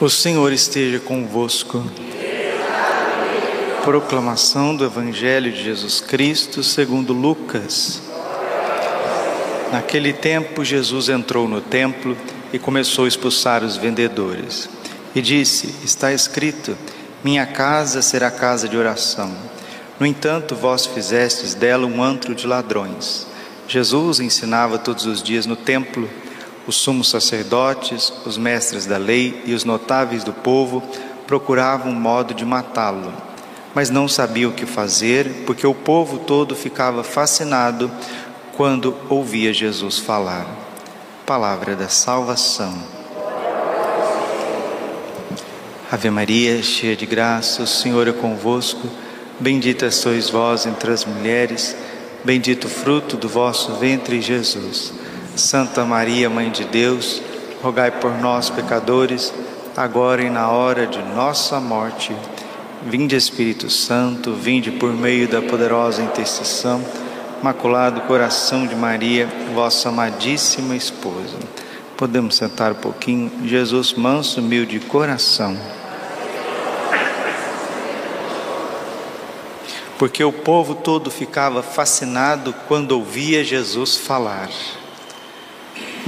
O Senhor esteja convosco. Proclamação do Evangelho de Jesus Cristo segundo Lucas. Naquele tempo, Jesus entrou no templo e começou a expulsar os vendedores. E disse: Está escrito: Minha casa será casa de oração. No entanto, vós fizestes dela um antro de ladrões. Jesus ensinava todos os dias no templo os sumos sacerdotes, os mestres da lei e os notáveis do povo procuravam um modo de matá-lo, mas não sabiam o que fazer, porque o povo todo ficava fascinado quando ouvia Jesus falar. Palavra da salvação. Ave Maria, cheia de graça, o Senhor é convosco. Bendita sois vós entre as mulheres, bendito o fruto do vosso ventre, Jesus. Santa Maria, Mãe de Deus, rogai por nós, pecadores, agora e na hora de nossa morte. Vinde, Espírito Santo, vinde por meio da poderosa intercessão, Maculado Coração de Maria, vossa amadíssima esposa. Podemos sentar um pouquinho. Jesus, manso, humilde coração. Porque o povo todo ficava fascinado quando ouvia Jesus falar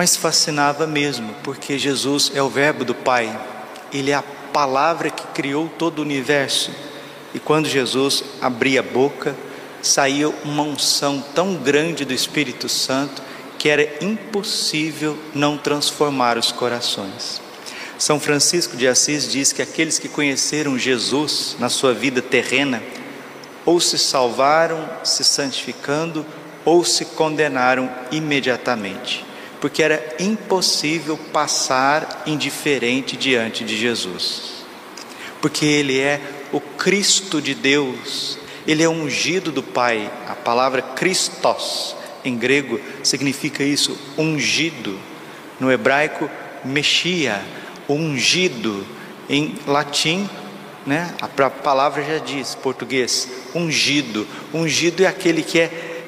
mas fascinava mesmo, porque Jesus é o Verbo do Pai, Ele é a palavra que criou todo o universo. E quando Jesus abria a boca, saía uma unção tão grande do Espírito Santo que era impossível não transformar os corações. São Francisco de Assis diz que aqueles que conheceram Jesus na sua vida terrena, ou se salvaram se santificando, ou se condenaram imediatamente porque era impossível passar indiferente diante de Jesus, porque Ele é o Cristo de Deus, Ele é ungido do Pai. A palavra Christos em grego significa isso, ungido. No hebraico, Mexia, ungido. Em latim, né, a palavra já diz, português, ungido. Ungido é aquele que é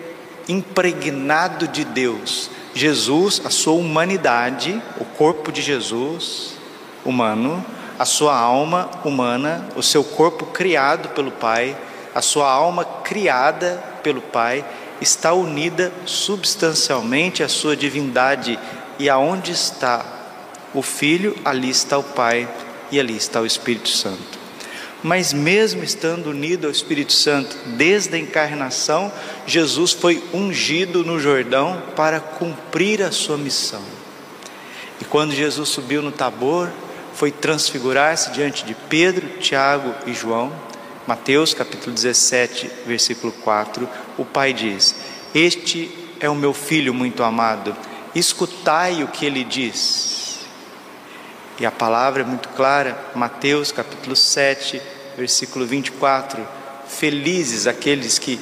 impregnado de Deus, Jesus, a sua humanidade, o corpo de Jesus humano, a sua alma humana, o seu corpo criado pelo Pai, a sua alma criada pelo Pai, está unida substancialmente à sua divindade. E aonde está o Filho, ali está o Pai e ali está o Espírito Santo. Mas, mesmo estando unido ao Espírito Santo desde a encarnação, Jesus foi ungido no Jordão para cumprir a sua missão. E quando Jesus subiu no Tabor, foi transfigurar-se diante de Pedro, Tiago e João. Mateus capítulo 17, versículo 4, o Pai diz: Este é o meu filho muito amado, escutai o que ele diz. E a palavra é muito clara, Mateus capítulo 7, versículo 24: Felizes aqueles que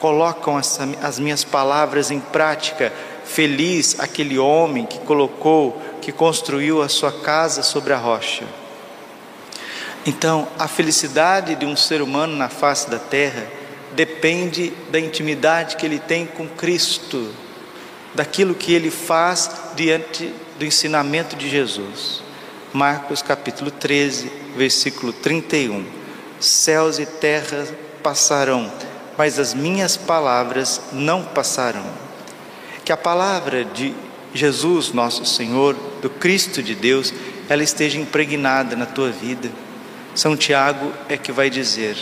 colocam essa, as minhas palavras em prática, feliz aquele homem que colocou, que construiu a sua casa sobre a rocha. Então, a felicidade de um ser humano na face da terra depende da intimidade que ele tem com Cristo, daquilo que ele faz diante do ensinamento de Jesus. Marcos capítulo 13, versículo 31. Céus e terra passarão, mas as minhas palavras não passarão. Que a palavra de Jesus, nosso Senhor, do Cristo de Deus, ela esteja impregnada na tua vida. São Tiago é que vai dizer,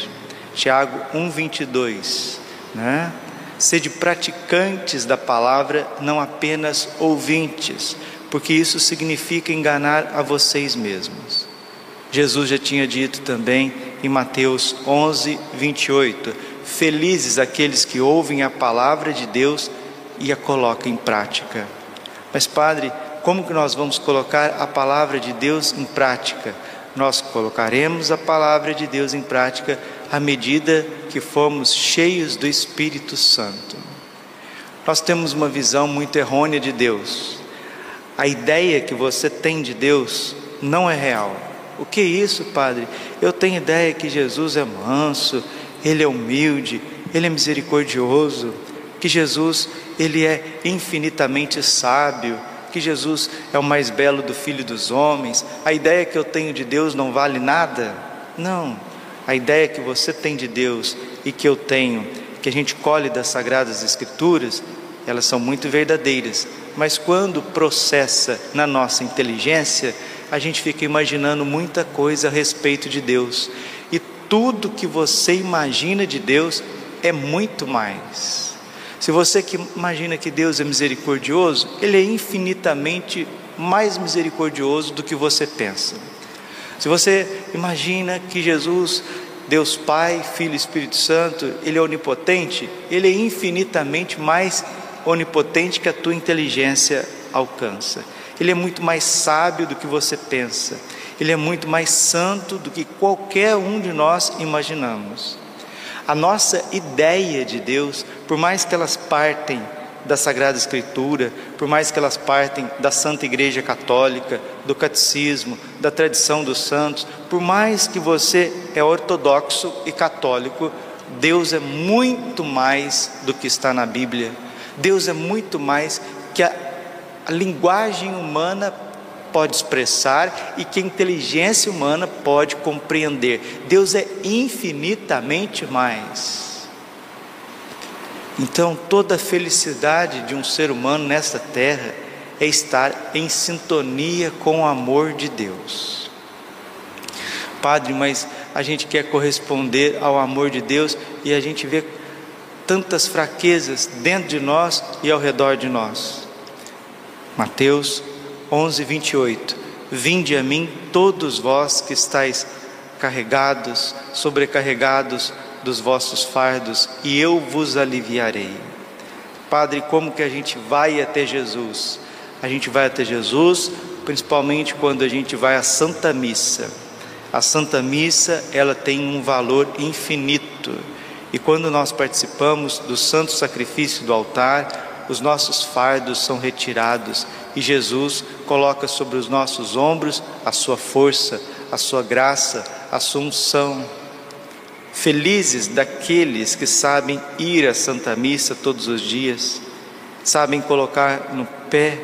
Tiago 1:22, né? Sede praticantes da palavra, não apenas ouvintes, porque isso significa enganar a vocês mesmos. Jesus já tinha dito também em Mateus 11, 28: Felizes aqueles que ouvem a palavra de Deus e a colocam em prática. Mas, Padre, como que nós vamos colocar a palavra de Deus em prática? Nós colocaremos a palavra de Deus em prática à medida que formos cheios do Espírito Santo. Nós temos uma visão muito errônea de Deus a ideia que você tem de Deus não é real. O que é isso, Padre? Eu tenho ideia que Jesus é manso, ele é humilde, ele é misericordioso, que Jesus ele é infinitamente sábio, que Jesus é o mais belo do filho dos homens, a ideia que eu tenho de Deus não vale nada. Não, a ideia que você tem de Deus e que eu tenho, que a gente colhe das Sagradas Escrituras, elas são muito verdadeiras, mas quando processa na nossa inteligência, a gente fica imaginando muita coisa a respeito de Deus. E tudo que você imagina de Deus é muito mais. Se você que imagina que Deus é misericordioso, Ele é infinitamente mais misericordioso do que você pensa. Se você imagina que Jesus, Deus Pai, Filho e Espírito Santo, Ele é onipotente, Ele é infinitamente mais onipotente que a tua inteligência alcança. Ele é muito mais sábio do que você pensa. Ele é muito mais santo do que qualquer um de nós imaginamos. A nossa ideia de Deus, por mais que elas partem da Sagrada Escritura, por mais que elas partem da Santa Igreja Católica, do catecismo, da tradição dos santos, por mais que você é ortodoxo e católico, Deus é muito mais do que está na Bíblia. Deus é muito mais que a, a linguagem humana pode expressar e que a inteligência humana pode compreender. Deus é infinitamente mais. Então, toda a felicidade de um ser humano nesta terra é estar em sintonia com o amor de Deus. Padre, mas a gente quer corresponder ao amor de Deus e a gente vê tantas fraquezas dentro de nós e ao redor de nós. Mateus 11, 28. Vinde a mim, todos vós que estáis carregados, sobrecarregados dos vossos fardos, e eu vos aliviarei. Padre, como que a gente vai até Jesus? A gente vai até Jesus, principalmente quando a gente vai à Santa Missa. A Santa Missa, ela tem um valor infinito. E quando nós participamos do santo sacrifício do altar, os nossos fardos são retirados e Jesus coloca sobre os nossos ombros a sua força, a sua graça, a sua unção. Felizes daqueles que sabem ir à Santa Missa todos os dias, sabem colocar no pé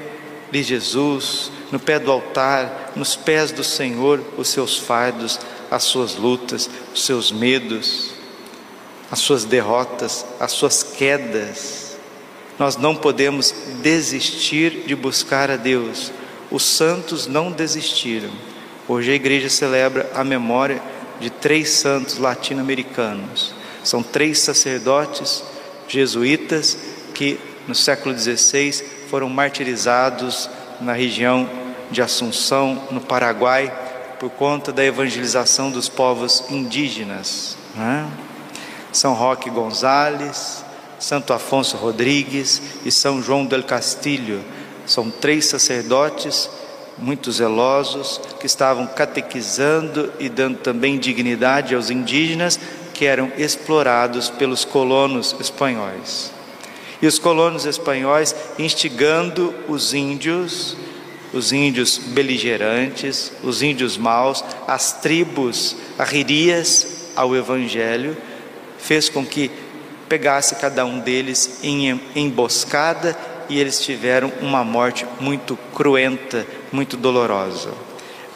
de Jesus, no pé do altar, nos pés do Senhor, os seus fardos, as suas lutas, os seus medos, as suas derrotas, as suas quedas nós não podemos desistir de buscar a Deus. Os santos não desistiram. Hoje a igreja celebra a memória de três santos latino-americanos. São três sacerdotes jesuítas que no século XVI foram martirizados na região de Assunção, no Paraguai, por conta da evangelização dos povos indígenas. Né? São Roque Gonzales, Santo Afonso Rodrigues e São João del Castilho. São três sacerdotes muito zelosos que estavam catequizando e dando também dignidade aos indígenas que eram explorados pelos colonos espanhóis. E os colonos espanhóis instigando os índios, os índios beligerantes, os índios maus, as tribos arririas ao evangelho, fez com que pegasse cada um deles em emboscada e eles tiveram uma morte muito cruenta, muito dolorosa.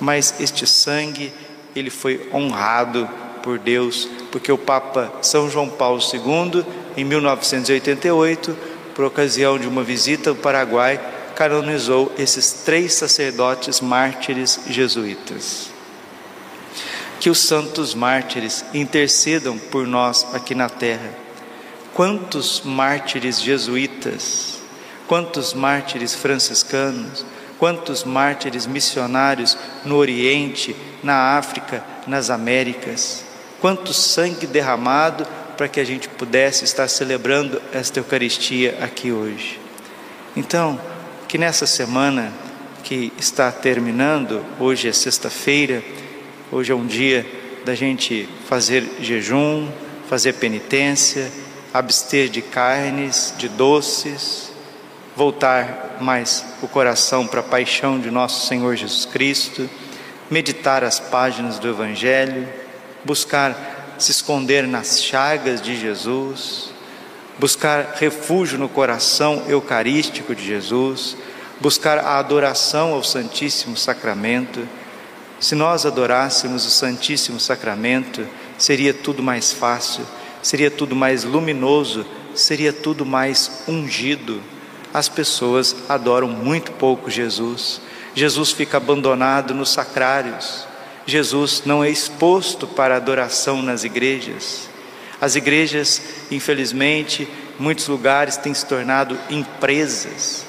Mas este sangue, ele foi honrado por Deus, porque o Papa São João Paulo II, em 1988, por ocasião de uma visita ao Paraguai, canonizou esses três sacerdotes mártires jesuítas. Que os santos mártires intercedam por nós aqui na terra Quantos mártires jesuítas, quantos mártires franciscanos, quantos mártires missionários no Oriente, na África, nas Américas, quanto sangue derramado para que a gente pudesse estar celebrando esta Eucaristia aqui hoje. Então, que nessa semana que está terminando, hoje é sexta-feira, hoje é um dia da gente fazer jejum, fazer penitência, abster de carnes, de doces, voltar mais o coração para a paixão de nosso Senhor Jesus Cristo, meditar as páginas do Evangelho, buscar se esconder nas chagas de Jesus, buscar refúgio no coração eucarístico de Jesus, buscar a adoração ao Santíssimo Sacramento. Se nós adorássemos o Santíssimo Sacramento, seria tudo mais fácil, seria tudo mais luminoso, seria tudo mais ungido. As pessoas adoram muito pouco Jesus. Jesus fica abandonado nos sacrários. Jesus não é exposto para adoração nas igrejas. As igrejas, infelizmente, muitos lugares têm se tornado empresas.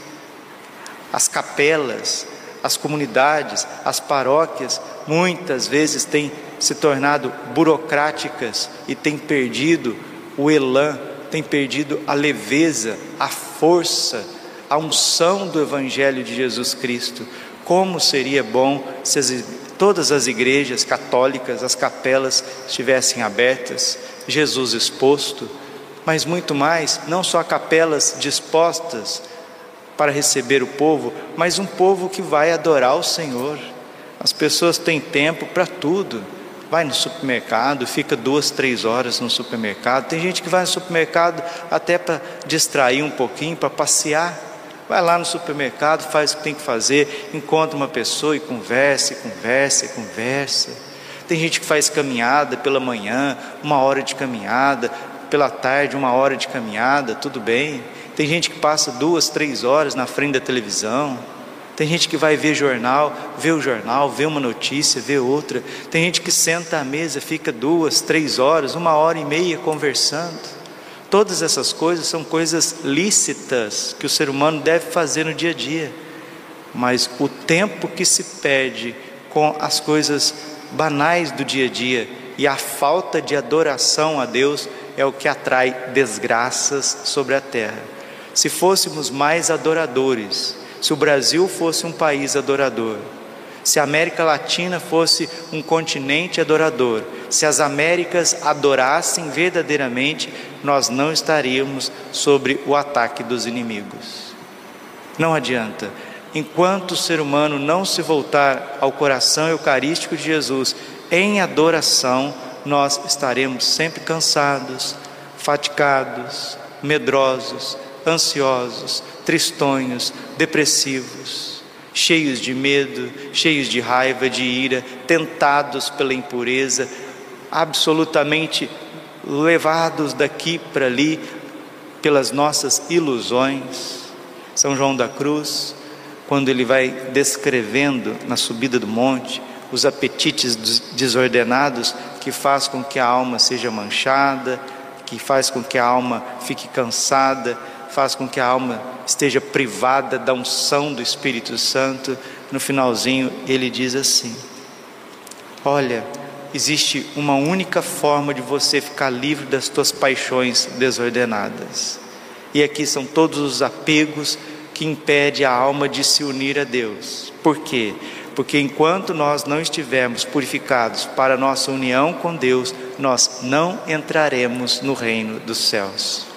As capelas, as comunidades, as paróquias, muitas vezes têm se tornado burocráticas e têm perdido o elan, têm perdido a leveza, a força, a unção do Evangelho de Jesus Cristo. Como seria bom se as, todas as igrejas católicas, as capelas estivessem abertas, Jesus exposto, mas muito mais, não só capelas dispostas para receber o povo, mas um povo que vai adorar o Senhor. As pessoas têm tempo para tudo. Vai no supermercado, fica duas, três horas no supermercado. Tem gente que vai no supermercado até para distrair um pouquinho, para passear. Vai lá no supermercado, faz o que tem que fazer, encontra uma pessoa e conversa, e conversa, e conversa. Tem gente que faz caminhada pela manhã, uma hora de caminhada, pela tarde, uma hora de caminhada, tudo bem. Tem gente que passa duas, três horas na frente da televisão. Tem gente que vai ver jornal, vê o jornal, vê uma notícia, vê outra. Tem gente que senta à mesa, fica duas, três horas, uma hora e meia conversando. Todas essas coisas são coisas lícitas que o ser humano deve fazer no dia a dia. Mas o tempo que se perde com as coisas banais do dia a dia e a falta de adoração a Deus é o que atrai desgraças sobre a terra. Se fôssemos mais adoradores, se o Brasil fosse um país adorador, se a América Latina fosse um continente adorador, se as Américas adorassem verdadeiramente, nós não estaríamos sobre o ataque dos inimigos. Não adianta. Enquanto o ser humano não se voltar ao coração eucarístico de Jesus em adoração, nós estaremos sempre cansados, fatigados, medrosos, ansiosos, tristonhos, depressivos, cheios de medo, cheios de raiva, de ira, tentados pela impureza, absolutamente levados daqui para ali pelas nossas ilusões. São João da Cruz, quando ele vai descrevendo na subida do monte os apetites desordenados que faz com que a alma seja manchada, que faz com que a alma fique cansada, faz com que a alma esteja privada da unção do Espírito Santo. No finalzinho, ele diz assim: Olha, existe uma única forma de você ficar livre das tuas paixões desordenadas. E aqui são todos os apegos que impedem a alma de se unir a Deus. Por quê? porque enquanto nós não estivermos purificados para nossa união com Deus, nós não entraremos no reino dos céus.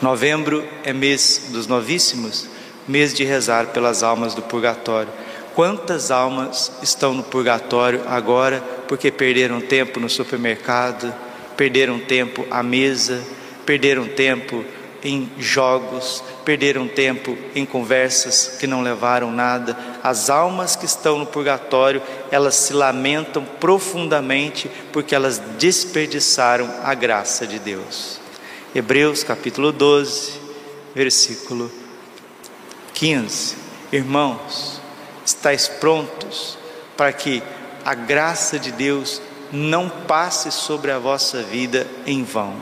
Novembro é mês dos novíssimos, mês de rezar pelas almas do purgatório. Quantas almas estão no purgatório agora porque perderam tempo no supermercado, perderam tempo à mesa, perderam tempo em jogos, perderam tempo em conversas que não levaram nada. As almas que estão no purgatório, elas se lamentam profundamente porque elas desperdiçaram a graça de Deus. Hebreus capítulo 12, versículo 15. Irmãos, estáis prontos para que a graça de Deus não passe sobre a vossa vida em vão.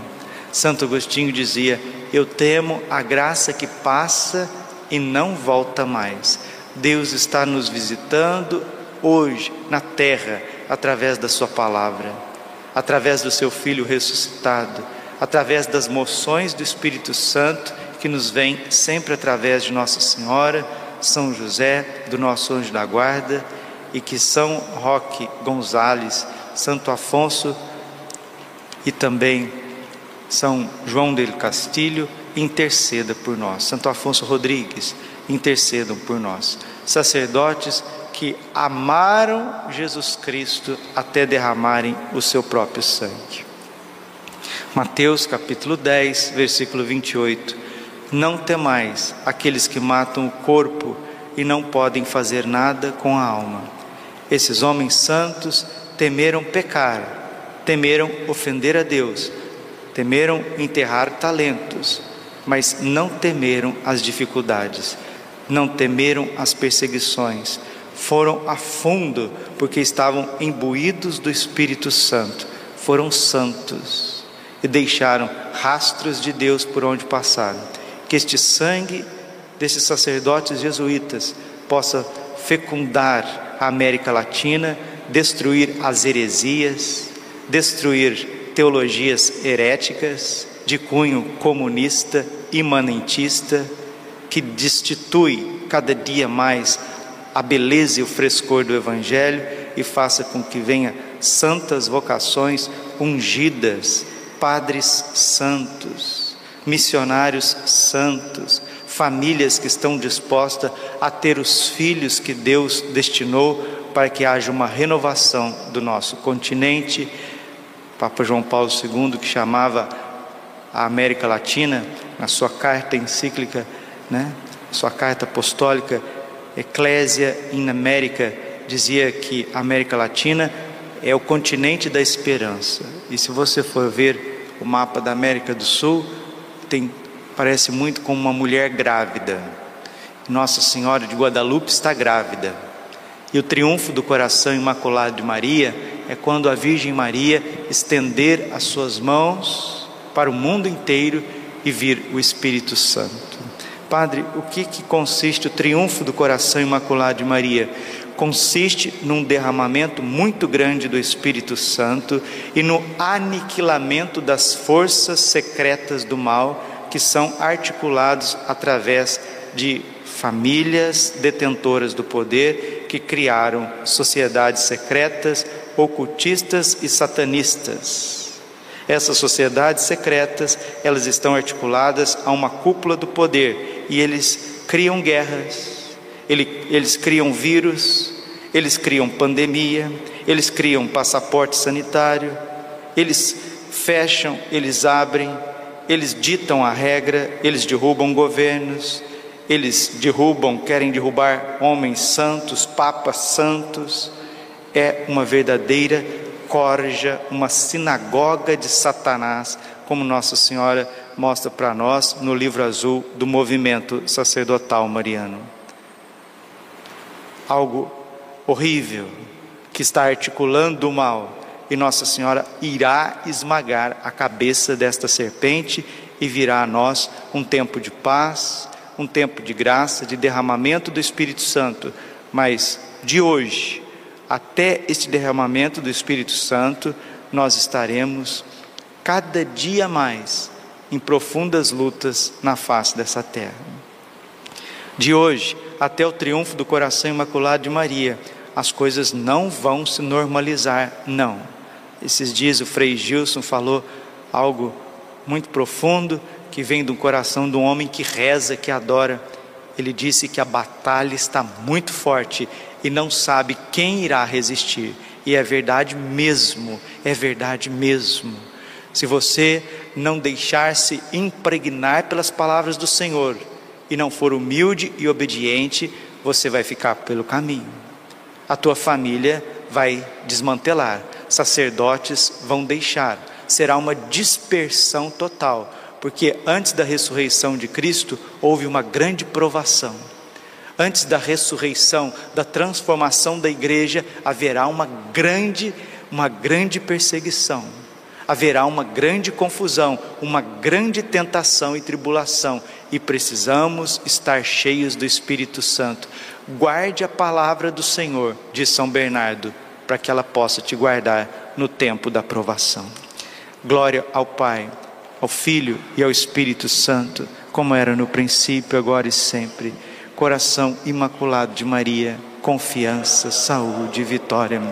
Santo Agostinho dizia: eu temo a graça que passa e não volta mais. Deus está nos visitando hoje na terra através da Sua palavra, através do Seu Filho ressuscitado, através das moções do Espírito Santo que nos vem sempre através de Nossa Senhora, São José, do nosso anjo da guarda, e que São Roque Gonzales, Santo Afonso e também são João del Castilho, interceda por nós. Santo Afonso Rodrigues, intercedam por nós. Sacerdotes que amaram Jesus Cristo até derramarem o seu próprio sangue. Mateus capítulo 10, versículo 28. Não temais aqueles que matam o corpo e não podem fazer nada com a alma. Esses homens santos temeram pecar, temeram ofender a Deus, temeram enterrar talentos, mas não temeram as dificuldades, não temeram as perseguições, foram a fundo porque estavam imbuídos do Espírito Santo, foram santos e deixaram rastros de Deus por onde passaram. Que este sangue desses sacerdotes jesuítas possa fecundar a América Latina, destruir as heresias, destruir teologias heréticas de cunho comunista, imanentista, que destitui cada dia mais a beleza e o frescor do Evangelho e faça com que venha santas vocações ungidas, padres santos, missionários santos, famílias que estão dispostas a ter os filhos que Deus destinou para que haja uma renovação do nosso continente. Papa João Paulo II, que chamava a América Latina, na sua carta encíclica, né, sua carta apostólica, Eclésia in América, dizia que a América Latina é o continente da esperança. E se você for ver o mapa da América do Sul, tem parece muito com uma mulher grávida. Nossa Senhora de Guadalupe está grávida. E o triunfo do coração imaculado de Maria é quando a Virgem Maria estender as suas mãos para o mundo inteiro e vir o Espírito Santo. Padre, o que, que consiste o triunfo do coração imaculado de Maria? Consiste num derramamento muito grande do Espírito Santo e no aniquilamento das forças secretas do mal que são articulados através de famílias detentoras do poder que criaram sociedades secretas, ocultistas e satanistas. Essas sociedades secretas, elas estão articuladas a uma cúpula do poder e eles criam guerras, eles criam vírus, eles criam pandemia, eles criam passaporte sanitário, eles fecham, eles abrem, eles ditam a regra, eles derrubam governos, eles derrubam, querem derrubar homens santos, papas santos. É uma verdadeira corja, uma sinagoga de Satanás, como Nossa Senhora mostra para nós no livro azul do movimento sacerdotal mariano. Algo horrível que está articulando o mal e Nossa Senhora irá esmagar a cabeça desta serpente e virá a nós um tempo de paz, um tempo de graça, de derramamento do Espírito Santo. Mas de hoje até este derramamento do Espírito Santo, nós estaremos cada dia mais em profundas lutas na face dessa terra. De hoje até o triunfo do coração imaculado de Maria, as coisas não vão se normalizar, não esses dias o Frei Gilson falou algo muito profundo que vem do coração de um homem que reza, que adora. Ele disse que a batalha está muito forte e não sabe quem irá resistir. E é verdade mesmo, é verdade mesmo. Se você não deixar-se impregnar pelas palavras do Senhor e não for humilde e obediente, você vai ficar pelo caminho. A tua família vai desmantelar sacerdotes vão deixar. Será uma dispersão total, porque antes da ressurreição de Cristo houve uma grande provação. Antes da ressurreição, da transformação da igreja, haverá uma grande, uma grande perseguição. Haverá uma grande confusão, uma grande tentação e tribulação, e precisamos estar cheios do Espírito Santo. Guarde a palavra do Senhor, diz São Bernardo, para que ela possa te guardar no tempo da provação. Glória ao Pai, ao Filho e ao Espírito Santo, como era no princípio, agora e sempre. Coração imaculado de Maria, confiança, saúde e vitória.